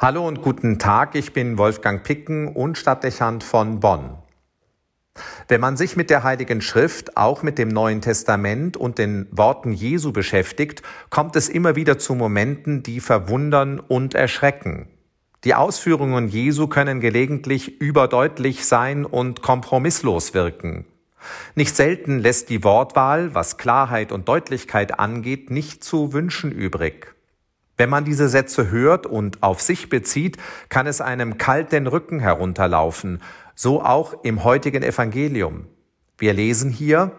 Hallo und guten Tag, ich bin Wolfgang Picken und Stadtdechant von Bonn. Wenn man sich mit der Heiligen Schrift, auch mit dem Neuen Testament und den Worten Jesu beschäftigt, kommt es immer wieder zu Momenten, die verwundern und erschrecken. Die Ausführungen Jesu können gelegentlich überdeutlich sein und kompromisslos wirken. Nicht selten lässt die Wortwahl, was Klarheit und Deutlichkeit angeht, nicht zu wünschen übrig. Wenn man diese Sätze hört und auf sich bezieht, kann es einem kalt den Rücken herunterlaufen, so auch im heutigen Evangelium. Wir lesen hier,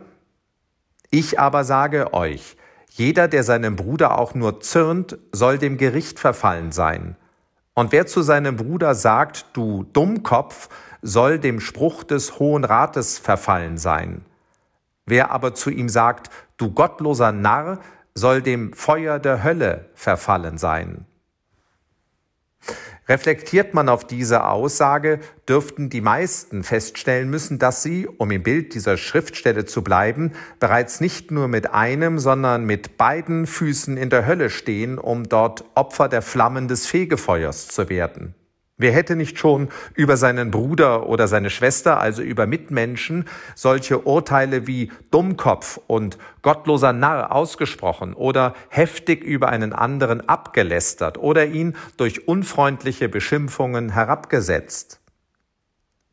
Ich aber sage euch, jeder, der seinem Bruder auch nur zürnt, soll dem Gericht verfallen sein. Und wer zu seinem Bruder sagt, du Dummkopf, soll dem Spruch des Hohen Rates verfallen sein. Wer aber zu ihm sagt, du gottloser Narr, soll dem Feuer der Hölle verfallen sein. Reflektiert man auf diese Aussage, dürften die meisten feststellen müssen, dass sie, um im Bild dieser Schriftstelle zu bleiben, bereits nicht nur mit einem, sondern mit beiden Füßen in der Hölle stehen, um dort Opfer der Flammen des Fegefeuers zu werden. Wer hätte nicht schon über seinen Bruder oder seine Schwester, also über Mitmenschen, solche Urteile wie Dummkopf und gottloser Narr ausgesprochen oder heftig über einen anderen abgelästert oder ihn durch unfreundliche Beschimpfungen herabgesetzt?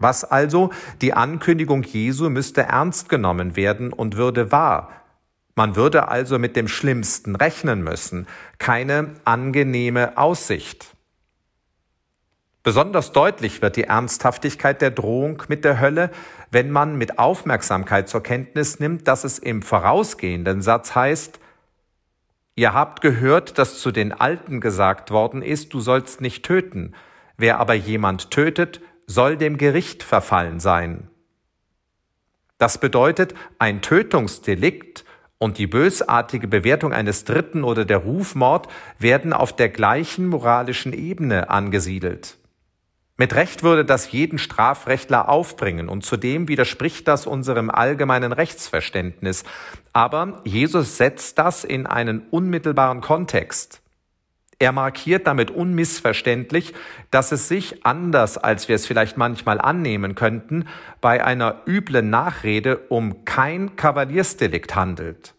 Was also die Ankündigung Jesu müsste ernst genommen werden und würde wahr. Man würde also mit dem Schlimmsten rechnen müssen, keine angenehme Aussicht. Besonders deutlich wird die Ernsthaftigkeit der Drohung mit der Hölle, wenn man mit Aufmerksamkeit zur Kenntnis nimmt, dass es im vorausgehenden Satz heißt, Ihr habt gehört, dass zu den Alten gesagt worden ist, du sollst nicht töten. Wer aber jemand tötet, soll dem Gericht verfallen sein. Das bedeutet, ein Tötungsdelikt und die bösartige Bewertung eines Dritten oder der Rufmord werden auf der gleichen moralischen Ebene angesiedelt. Mit Recht würde das jeden Strafrechtler aufbringen und zudem widerspricht das unserem allgemeinen Rechtsverständnis. Aber Jesus setzt das in einen unmittelbaren Kontext. Er markiert damit unmissverständlich, dass es sich, anders als wir es vielleicht manchmal annehmen könnten, bei einer üblen Nachrede um kein Kavaliersdelikt handelt.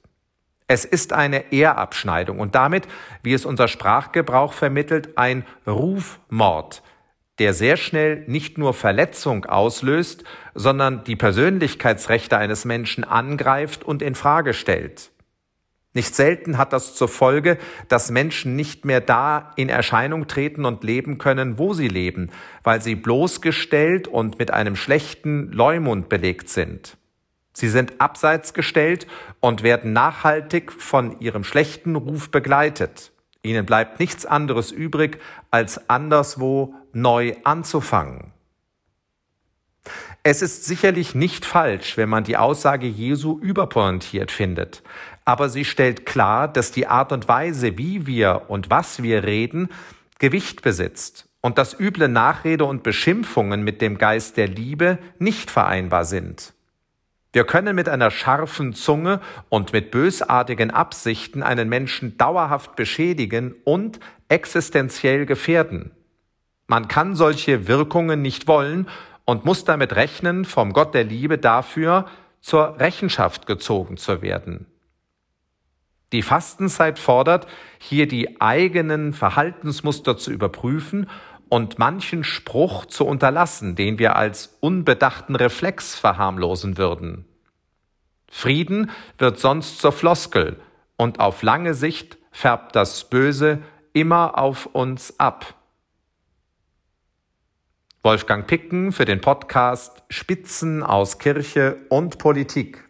Es ist eine Ehrabschneidung und damit, wie es unser Sprachgebrauch vermittelt, ein Rufmord, der sehr schnell nicht nur Verletzung auslöst, sondern die Persönlichkeitsrechte eines Menschen angreift und in Frage stellt. Nicht selten hat das zur Folge, dass Menschen nicht mehr da in Erscheinung treten und leben können, wo sie leben, weil sie bloßgestellt und mit einem schlechten Leumund belegt sind. Sie sind abseits gestellt und werden nachhaltig von ihrem schlechten Ruf begleitet. Ihnen bleibt nichts anderes übrig, als anderswo neu anzufangen. Es ist sicherlich nicht falsch, wenn man die Aussage Jesu überpointiert findet, aber sie stellt klar, dass die Art und Weise, wie wir und was wir reden, Gewicht besitzt und dass üble Nachrede und Beschimpfungen mit dem Geist der Liebe nicht vereinbar sind. Wir können mit einer scharfen Zunge und mit bösartigen Absichten einen Menschen dauerhaft beschädigen und existenziell gefährden. Man kann solche Wirkungen nicht wollen und muss damit rechnen, vom Gott der Liebe dafür zur Rechenschaft gezogen zu werden. Die Fastenzeit fordert, hier die eigenen Verhaltensmuster zu überprüfen und manchen Spruch zu unterlassen, den wir als unbedachten Reflex verharmlosen würden. Frieden wird sonst zur Floskel und auf lange Sicht färbt das Böse immer auf uns ab. Wolfgang Picken für den Podcast Spitzen aus Kirche und Politik.